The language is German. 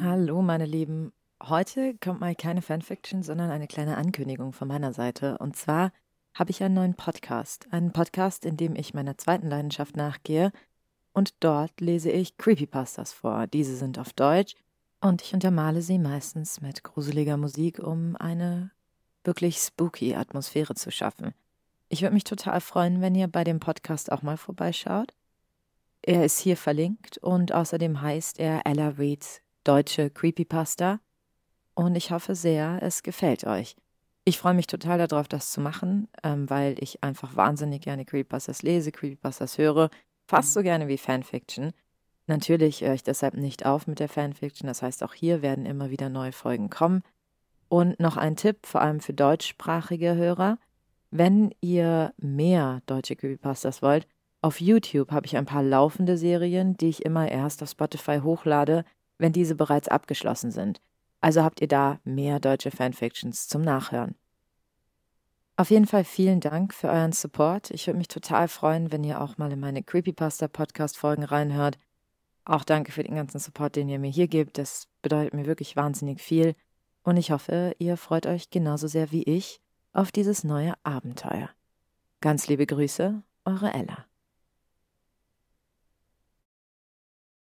Hallo, meine Lieben. Heute kommt mal keine Fanfiction, sondern eine kleine Ankündigung von meiner Seite. Und zwar habe ich einen neuen Podcast. Einen Podcast, in dem ich meiner zweiten Leidenschaft nachgehe. Und dort lese ich Creepypastas vor. Diese sind auf Deutsch und ich untermale sie meistens mit gruseliger Musik, um eine wirklich spooky Atmosphäre zu schaffen. Ich würde mich total freuen, wenn ihr bei dem Podcast auch mal vorbeischaut. Er ist hier verlinkt und außerdem heißt er Ella Reads deutsche Creepypasta und ich hoffe sehr, es gefällt euch. Ich freue mich total darauf, das zu machen, ähm, weil ich einfach wahnsinnig gerne Creepypastas lese, Creepypastas höre, fast so gerne wie Fanfiction. Natürlich höre ich deshalb nicht auf mit der Fanfiction, das heißt, auch hier werden immer wieder neue Folgen kommen. Und noch ein Tipp, vor allem für deutschsprachige Hörer. Wenn ihr mehr deutsche Creepypastas wollt, auf YouTube habe ich ein paar laufende Serien, die ich immer erst auf Spotify hochlade, wenn diese bereits abgeschlossen sind. Also habt ihr da mehr deutsche Fanfictions zum Nachhören. Auf jeden Fall vielen Dank für euren Support. Ich würde mich total freuen, wenn ihr auch mal in meine Creepypasta Podcast Folgen reinhört. Auch danke für den ganzen Support, den ihr mir hier gebt. Das bedeutet mir wirklich wahnsinnig viel. Und ich hoffe, ihr freut euch genauso sehr wie ich auf dieses neue Abenteuer. Ganz liebe Grüße, eure Ella.